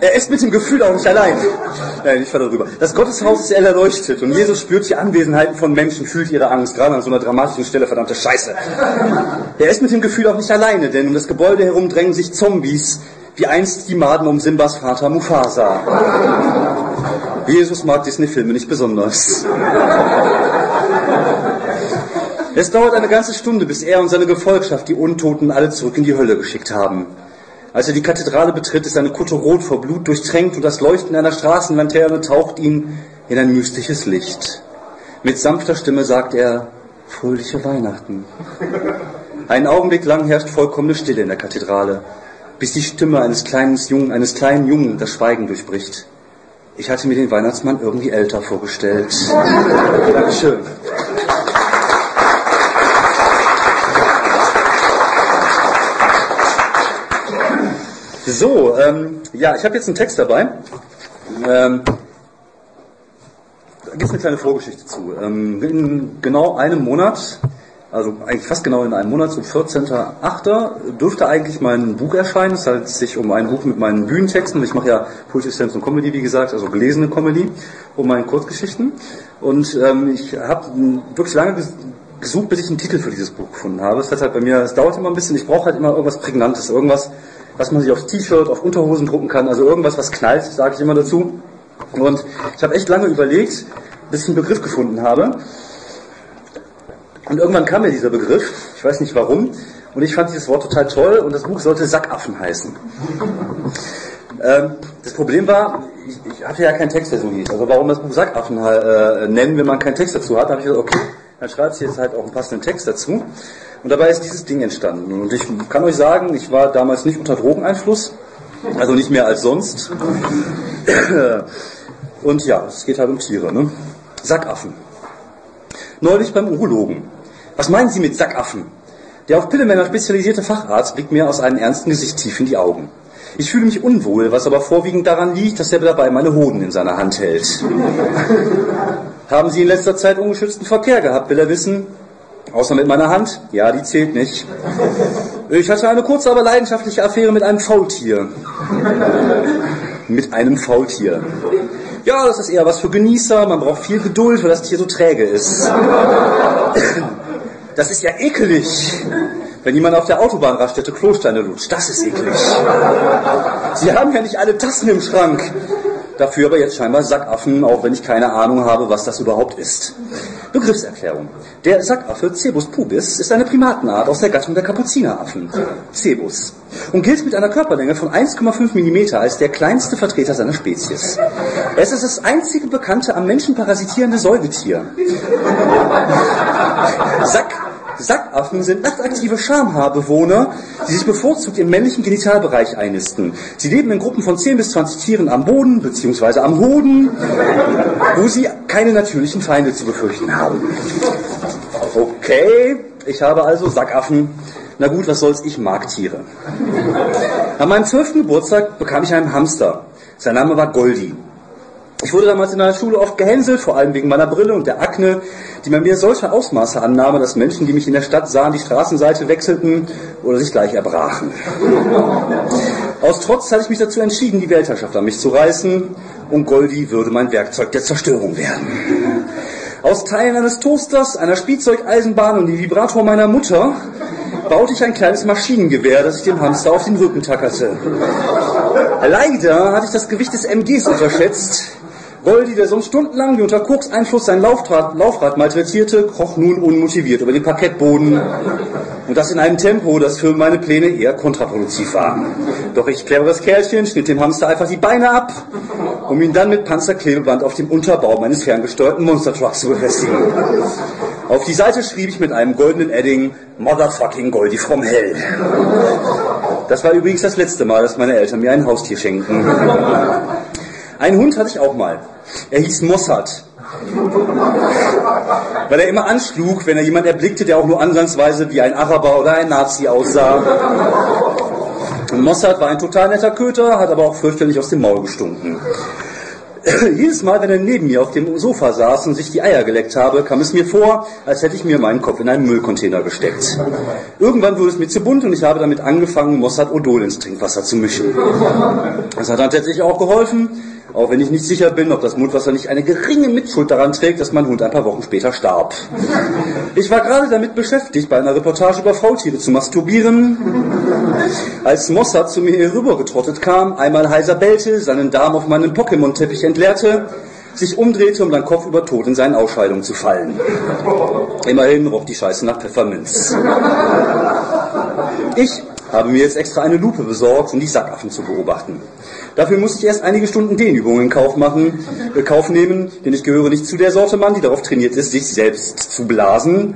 Er ist mit dem Gefühl auch nicht allein. Nein, ich fahre darüber. Das Gotteshaus ist hell erleuchtet und Jesus spürt die Anwesenheiten von Menschen, fühlt ihre Angst, gerade an so einer dramatischen Stelle, verdammte Scheiße. Er ist mit dem Gefühl auch nicht alleine, denn um das Gebäude herum drängen sich Zombies, wie einst die Maden um Simbas Vater Mufasa. Jesus mag Disney-Filme nicht besonders. Es dauert eine ganze Stunde, bis er und seine Gefolgschaft die Untoten alle zurück in die Hölle geschickt haben. Als er die Kathedrale betritt, ist seine Kutte rot vor Blut durchtränkt und das Leuchten einer Straßenlaterne taucht ihn in ein mystisches Licht. Mit sanfter Stimme sagt er, fröhliche Weihnachten. Einen Augenblick lang herrscht vollkommene Stille in der Kathedrale, bis die Stimme eines kleinen Jungen, eines kleinen Jungen das Schweigen durchbricht. Ich hatte mir den Weihnachtsmann irgendwie älter vorgestellt. Dankeschön. So, ähm, ja, ich habe jetzt einen Text dabei. Ähm, da gibt es eine kleine Vorgeschichte zu. Ähm, in genau einem Monat, also eigentlich fast genau in einem Monat, zum 14.8. dürfte eigentlich mein Buch erscheinen. Es handelt sich um ein Buch mit meinen Bühnentexten. Ich mache ja Slams und Comedy, wie gesagt, also gelesene Comedy und meinen Kurzgeschichten. Und ähm, ich habe wirklich lange ges gesucht, bis ich einen Titel für dieses Buch gefunden habe. Es hat halt bei mir, es dauert immer ein bisschen. Ich brauche halt immer irgendwas Prägnantes, irgendwas, was man sich aufs T-Shirt, auf Unterhosen drucken kann. Also irgendwas, was knallt, sage ich immer dazu. Und ich habe echt lange überlegt, bis ich einen Begriff gefunden habe. Und irgendwann kam mir dieser Begriff, ich weiß nicht warum, und ich fand dieses Wort total toll und das Buch sollte Sackaffen heißen. ähm, das Problem war, ich, ich hatte ja keinen Text, der so hieß. Also warum das Buch Sackaffen äh, nennen, wenn man keinen Text dazu hat, habe ich gesagt, okay, dann schreibst du jetzt halt auch einen passenden Text dazu. Und dabei ist dieses Ding entstanden. Und ich kann euch sagen, ich war damals nicht unter Drogeneinfluss, also nicht mehr als sonst. Und ja, es geht halt um Tiere, ne? Sackaffen. Neulich beim Urologen. Was meinen Sie mit Sackaffen? Der auf Pillemänner spezialisierte Facharzt blickt mir aus einem ernsten Gesicht tief in die Augen. Ich fühle mich unwohl, was aber vorwiegend daran liegt, dass er dabei meine Hoden in seiner Hand hält. Haben Sie in letzter Zeit ungeschützten Verkehr gehabt, will er wissen? Außer mit meiner Hand? Ja, die zählt nicht. Ich hatte eine kurze, aber leidenschaftliche Affäre mit einem Faultier. mit einem Faultier. Ja, das ist eher was für Genießer, man braucht viel Geduld, weil das Tier so träge ist. Das ist ja ekelig. Wenn jemand auf der Autobahnraststätte Klosteine lutscht, das ist eklig. Sie haben ja nicht alle Tassen im Schrank. Dafür aber jetzt scheinbar Sackaffen, auch wenn ich keine Ahnung habe, was das überhaupt ist. Begriffserklärung. Der Sackaffe Cebus pubis ist eine Primatenart aus der Gattung der Kapuzineraffen. Cebus. Und gilt mit einer Körperlänge von 1,5 mm als der kleinste Vertreter seiner Spezies. Es ist das einzige bekannte am Menschen parasitierende Säugetier. Sack Sackaffen sind nachtaktive Schamhaarbewohner, die sich bevorzugt im männlichen Genitalbereich einnisten. Sie leben in Gruppen von 10 bis 20 Tieren am Boden bzw. am Hoden, wo sie keine natürlichen Feinde zu befürchten haben. Okay, ich habe also Sackaffen. Na gut, was soll's, ich mag Tiere. An meinem zwölften Geburtstag bekam ich einen Hamster. Sein Name war Goldi. Ich wurde damals in der Schule oft gehänselt, vor allem wegen meiner Brille und der Akne, die bei mir solche Ausmaße annahm, dass Menschen, die mich in der Stadt sahen, die Straßenseite wechselten oder sich gleich erbrachen. Aus Trotz hatte ich mich dazu entschieden, die Weltherrschaft an mich zu reißen und Goldi würde mein Werkzeug der Zerstörung werden. Aus Teilen eines Toasters, einer Spielzeugeisenbahn und dem Vibrator meiner Mutter baute ich ein kleines Maschinengewehr, das ich dem Hamster auf den Rücken tackerte. Leider hatte ich das Gewicht des MGs unterschätzt. Goldi, der sonst stundenlang wie unter Koks Einfluss sein Laufrad, Laufrad malträtierte, kroch nun unmotiviert über den Parkettboden. Und das in einem Tempo, das für meine Pläne eher kontraproduktiv war. Doch ich, cleveres Kerlchen, schnitt dem Hamster einfach die Beine ab, um ihn dann mit Panzerklebeband auf dem Unterbau meines ferngesteuerten Monstertrucks zu befestigen. Auf die Seite schrieb ich mit einem goldenen Edding Motherfucking Goldie from Hell. Das war übrigens das letzte Mal, dass meine Eltern mir ein Haustier schenkten. Einen Hund hatte ich auch mal. Er hieß Mossad. Weil er immer anschlug, wenn er jemand erblickte, der auch nur ansatzweise wie ein Araber oder ein Nazi aussah. Und Mossad war ein total netter Köter, hat aber auch fürchterlich aus dem Maul gestunken. Jedes Mal, wenn er neben mir auf dem Sofa saß und sich die Eier geleckt habe, kam es mir vor, als hätte ich mir meinen Kopf in einen Müllcontainer gesteckt. Irgendwann wurde es mir zu bunt und ich habe damit angefangen, Mossad Odol ins Trinkwasser zu mischen. Das hat tatsächlich auch geholfen. Auch wenn ich nicht sicher bin, ob das Mundwasser nicht eine geringe Mitschuld daran trägt, dass mein Hund ein paar Wochen später starb. Ich war gerade damit beschäftigt, bei einer Reportage über Faultiere zu masturbieren, als Mossad zu mir herübergetrottet kam, einmal heiser bellte, seinen Darm auf meinen Pokémon-Teppich entleerte, sich umdrehte, um dann Kopf über tot in seinen Ausscheidungen zu fallen. Immerhin roch die Scheiße nach Pfefferminz. Ich habe mir jetzt extra eine Lupe besorgt, um die Sackaffen zu beobachten. Dafür musste ich erst einige Stunden Dehnübungen in Kauf machen, äh, Kauf nehmen, denn ich gehöre nicht zu der Sorte Mann, die darauf trainiert ist, sich selbst zu blasen.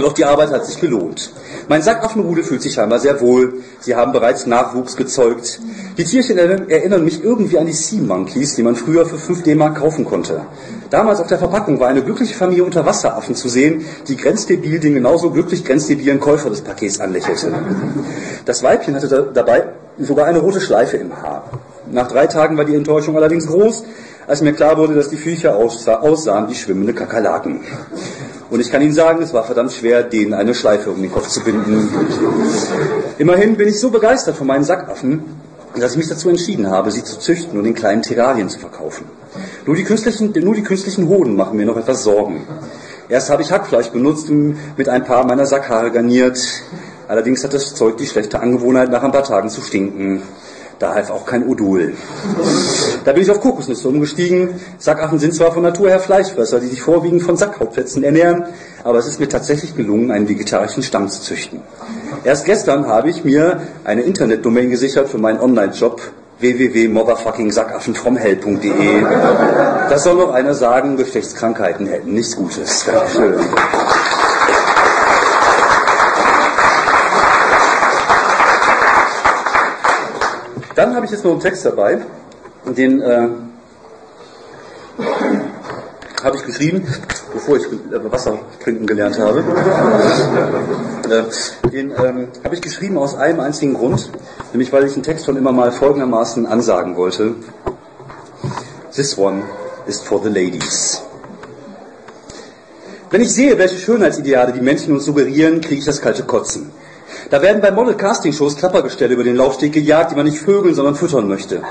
Doch die Arbeit hat sich gelohnt. Mein Sackaffenrudel fühlt sich scheinbar sehr wohl. Sie haben bereits Nachwuchs gezeugt. Die Tierchen erinnern mich irgendwie an die Sea Monkeys, die man früher für 5 D-Mark kaufen konnte. Damals auf der Verpackung war eine glückliche Familie Unterwasseraffen zu sehen, die grenzdebil den genauso glücklich grenzdebilen Käufer des Pakets anlächelte. Das Weibchen hatte da, dabei sogar eine rote Schleife im Haar. Nach drei Tagen war die Enttäuschung allerdings groß, als mir klar wurde, dass die Viecher aussah, aussahen wie schwimmende Kakerlaken. Und ich kann Ihnen sagen, es war verdammt schwer, denen eine Schleife um den Kopf zu binden. Immerhin bin ich so begeistert von meinen Sackaffen, dass ich mich dazu entschieden habe, sie zu züchten und in kleinen Terrarien zu verkaufen. Nur die künstlichen, nur die künstlichen Hoden machen mir noch etwas Sorgen. Erst habe ich Hackfleisch benutzt und mit ein paar meiner Sackhaare garniert. Allerdings hat das Zeug die schlechte Angewohnheit, nach ein paar Tagen zu stinken. Da half auch kein Odol. Da bin ich auf Kokosnüsse umgestiegen. Sackaffen sind zwar von Natur her Fleischfresser, die sich vorwiegend von Sackhautfetzen ernähren, aber es ist mir tatsächlich gelungen, einen vegetarischen Stamm zu züchten. Erst gestern habe ich mir eine Internetdomain gesichert für meinen Online-Shop www.motherfuckingsackaffenfromhell.de. Das soll noch einer sagen, Geschlechtskrankheiten hätten nichts Gutes. Dankeschön. Dann habe ich jetzt noch einen Text dabei, den äh, habe ich geschrieben, bevor ich äh, Wasser trinken gelernt habe. äh, den ähm, habe ich geschrieben aus einem einzigen Grund, nämlich weil ich einen Text schon immer mal folgendermaßen ansagen wollte. This one is for the ladies. Wenn ich sehe, welche Schönheitsideale die Menschen uns suggerieren, kriege ich das kalte Kotzen. Da werden bei Model-Casting-Shows Klappergestelle über den Laufsteg gejagt, die man nicht vögeln, sondern füttern möchte.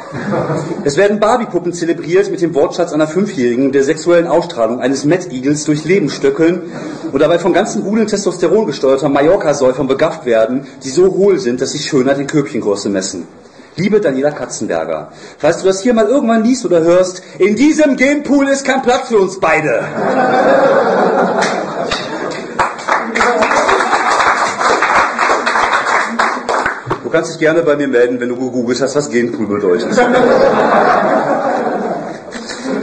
Es werden Barbie-Puppen zelebriert mit dem Wortschatz einer Fünfjährigen, der sexuellen Ausstrahlung eines Mad-Eagles durch Leben stöckeln und dabei von ganzen Rudeln Testosteron gesteuerter Mallorca-Säufern begafft werden, die so hohl sind, dass sie Schönheit in Köpchengröße messen. Liebe Daniela Katzenberger, falls du das hier mal irgendwann liest oder hörst, in diesem Genpool ist kein Platz für uns beide. Kannst dich gerne bei mir melden, wenn du gegoogelt hast, was Genpool bedeutet.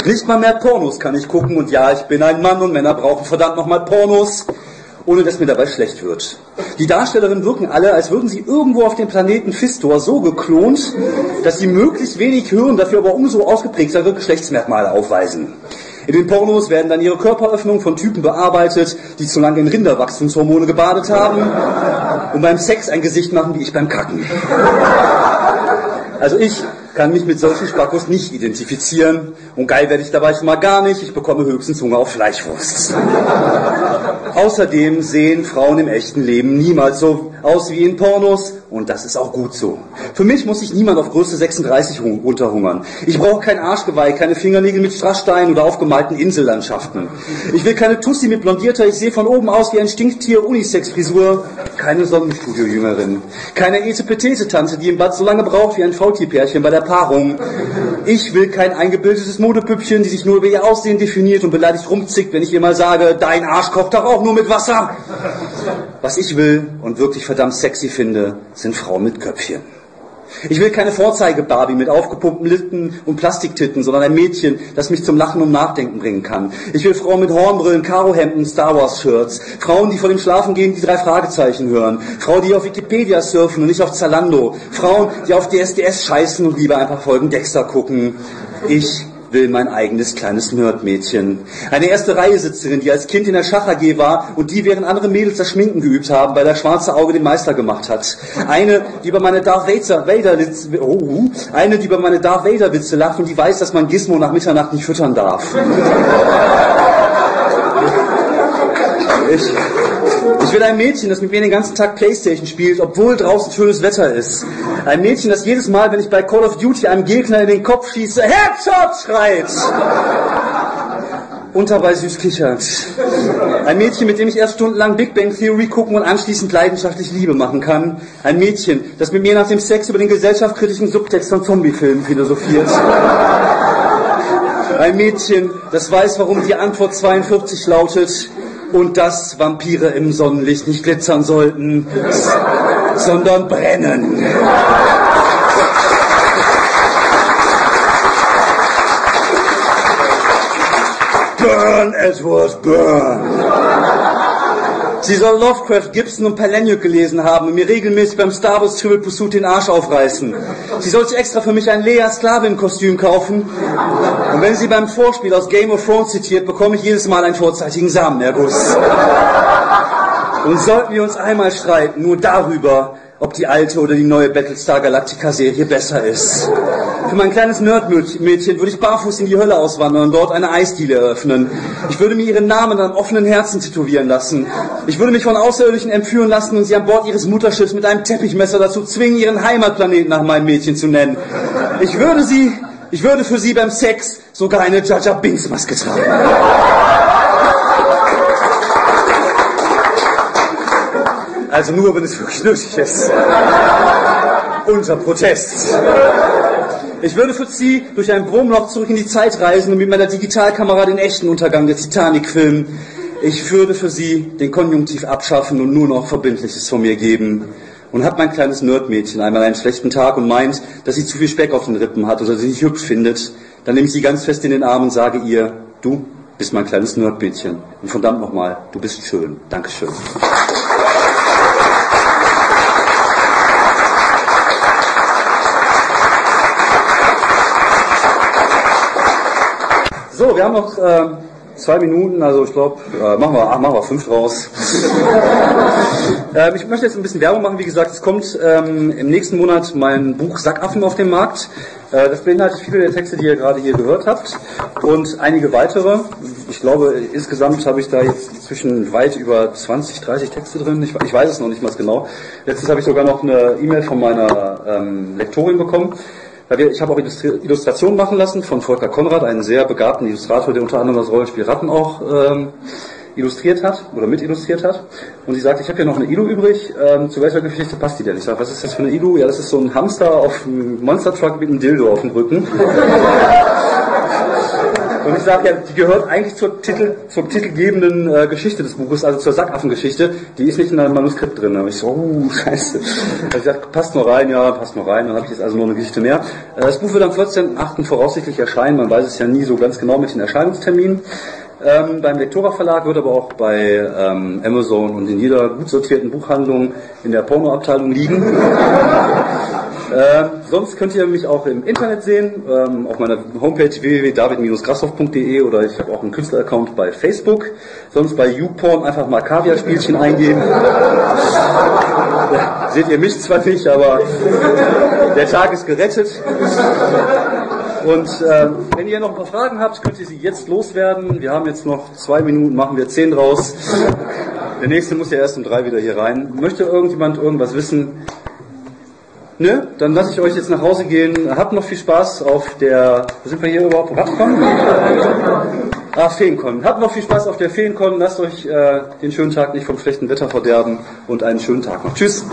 Nicht mal mehr Pornos kann ich gucken und ja, ich bin ein Mann und Männer brauchen verdammt nochmal Pornos. ohne dass mir dabei schlecht wird. Die Darstellerinnen wirken alle, als würden sie irgendwo auf dem Planeten Fistor so geklont, dass sie möglichst wenig hören, dafür aber umso ausgeprägtere Geschlechtsmerkmale aufweisen. In den Pornos werden dann ihre Körperöffnungen von Typen bearbeitet, die zu lange in Rinderwachstumshormone gebadet haben und beim Sex ein Gesicht machen wie ich beim Kacken. Also ich kann mich mit solchen Spackos nicht identifizieren und geil werde ich dabei schon mal gar nicht, ich bekomme höchstens Hunger auf Fleischwurst. Außerdem sehen Frauen im echten Leben niemals so aus wie in Pornos und das ist auch gut so. Für mich muss sich niemand auf Größe 36 runterhungern. Ich brauche kein Arschgeweih, keine Fingernägel mit Strasssteinen oder aufgemalten Insellandschaften. Ich will keine Tussi mit blondierter, ich sehe von oben aus wie ein Stinktier Unisex-Frisur, keine Sonnenstudio-Jüngerin, keine Etepetete-Tante, die im Bad so lange braucht wie ein Faultierpärchen bei der Paarung. Ich will kein eingebildetes Modepüppchen, die sich nur über ihr Aussehen definiert und beleidigt rumzickt, wenn ich ihr mal sage, dein Arsch kocht doch auch nur mit Wasser. Was ich will und wirklich verdammt sexy finde, sind Frauen mit Köpfchen. Ich will keine Vorzeige-Barbie mit aufgepumpten Lippen und Plastiktitten, sondern ein Mädchen, das mich zum Lachen und Nachdenken bringen kann. Ich will Frauen mit Hornbrillen, Karohemden, Star Wars-Shirts. Frauen, die vor dem Schlafengehen die drei Fragezeichen hören. Frauen, die auf Wikipedia surfen und nicht auf Zalando. Frauen, die auf DSDS scheißen und lieber ein paar Folgen Dexter gucken. Ich will mein eigenes kleines Nerdmädchen. Eine erste Reihe Sitzerin, die als Kind in der Schach AG war und die während andere Mädels das Schminken geübt haben, weil das schwarze Auge den Meister gemacht hat. Eine, die über meine Darth Vader, Vader oh, eine, die über meine Darth Vader Witze lacht und die weiß, dass man Gizmo nach Mitternacht nicht füttern darf. Ich, ich will ein Mädchen, das mit mir den ganzen Tag Playstation spielt, obwohl draußen schönes Wetter ist. Ein Mädchen, das jedes Mal, wenn ich bei Call of Duty einem Gegner in den Kopf schieße, Headshot schreit. Und dabei süß kichert. Ein Mädchen, mit dem ich erst stundenlang Big Bang Theory gucken und anschließend leidenschaftlich Liebe machen kann. Ein Mädchen, das mit mir nach dem Sex über den gesellschaftskritischen Subtext von Zombiefilmen philosophiert. Ein Mädchen, das weiß, warum die Antwort 42 lautet, und dass Vampire im Sonnenlicht nicht glitzern sollten, sondern brennen. Burn, Edward, burn! Sie soll Lovecraft, Gibson und Palahniuk gelesen haben und mir regelmäßig beim Star Wars Triple Pursuit den Arsch aufreißen. Sie soll sich extra für mich ein Lea Sklavin-Kostüm kaufen. Und wenn sie beim Vorspiel aus Game of Thrones zitiert, bekomme ich jedes Mal einen vorzeitigen Samenerguss. Und sollten wir uns einmal streiten, nur darüber, ob die alte oder die neue Battlestar Galactica Serie besser ist. Für mein kleines Nerdmädchen würde ich barfuß in die Hölle auswandern und dort eine Eisdiele eröffnen. Ich würde mir ihren Namen an offenen Herzen tätowieren lassen. Ich würde mich von Außerirdischen entführen lassen und sie an Bord ihres Mutterschiffs mit einem Teppichmesser dazu zwingen, ihren Heimatplaneten nach meinem Mädchen zu nennen. Ich würde sie, ich würde für sie beim Sex sogar eine Jaja Binks Maske tragen. Also nur, wenn es wirklich nötig ist. Unter Protest. Ich würde für Sie durch ein Wurmloch zurück in die Zeit reisen und mit meiner Digitalkamera den echten Untergang der Titanic filmen. Ich würde für Sie den Konjunktiv abschaffen und nur noch Verbindliches von mir geben. Und hat mein kleines Nerdmädchen einmal einen schlechten Tag und meint, dass sie zu viel Speck auf den Rippen hat oder sie nicht hübsch findet, dann nehme ich sie ganz fest in den Arm und sage ihr, du bist mein kleines Nerdmädchen. Und verdammt nochmal, du bist schön. Dankeschön. So, wir haben noch äh, zwei Minuten, also ich glaube, äh, machen, wir, machen wir fünf draus. äh, ich möchte jetzt ein bisschen Werbung machen. Wie gesagt, es kommt ähm, im nächsten Monat mein Buch Sackaffen auf den Markt. Äh, das beinhaltet viele der Texte, die ihr gerade hier gehört habt und einige weitere. Ich glaube, insgesamt habe ich da jetzt zwischen weit über 20, 30 Texte drin. Ich, ich weiß es noch nicht mal genau. Letztens habe ich sogar noch eine E-Mail von meiner ähm, Lektorin bekommen ich habe auch Illustrationen machen lassen von Volker Konrad, einen sehr begabten Illustrator, der unter anderem das Rollenspiel Ratten auch ähm, illustriert hat oder mit illustriert hat. Und sie sagt, ich habe hier noch eine Ilu übrig, ähm, zu welcher Geschichte passt die denn? Ich sage, was ist das für eine Ilu? Ja, das ist so ein Hamster auf einem Monster Truck mit einem Dildo auf dem Rücken. Und ich sage ja, die gehört eigentlich zur, Titel, zur titelgebenden äh, Geschichte des Buches, also zur Sackaffengeschichte. Die ist nicht in einem Manuskript drin. Da ich so, oh, scheiße. Also ich sage, passt nur rein, ja, passt nur rein. Dann habe ich jetzt also noch eine Geschichte mehr. Äh, das Buch wird am 14.8. voraussichtlich erscheinen. Man weiß es ja nie so ganz genau mit den Erscheinungsterminen. Ähm, beim Lektora Verlag wird aber auch bei ähm, Amazon und in jeder gut sortierten Buchhandlung in der Pornoabteilung liegen. Ähm, sonst könnt ihr mich auch im Internet sehen, ähm, auf meiner Homepage www.david-grashoff.de oder ich habe auch einen Künstleraccount bei Facebook. Sonst bei YouPorn einfach mal Kaviar-Spielchen eingeben. seht ihr mich zwar nicht, aber der Tag ist gerettet. Und äh, wenn ihr noch ein paar Fragen habt, könnt ihr sie jetzt loswerden. Wir haben jetzt noch zwei Minuten, machen wir zehn draus. Der nächste muss ja erst um drei wieder hier rein. Möchte irgendjemand irgendwas wissen? Nö, dann lasse ich euch jetzt nach Hause gehen. Habt noch viel Spaß auf der. Wo sind wir hier überhaupt? Radcon? Ah, Feencon. Habt noch viel Spaß auf der Feencon. Lasst euch äh, den schönen Tag nicht vom schlechten Wetter verderben und einen schönen Tag noch. Tschüss.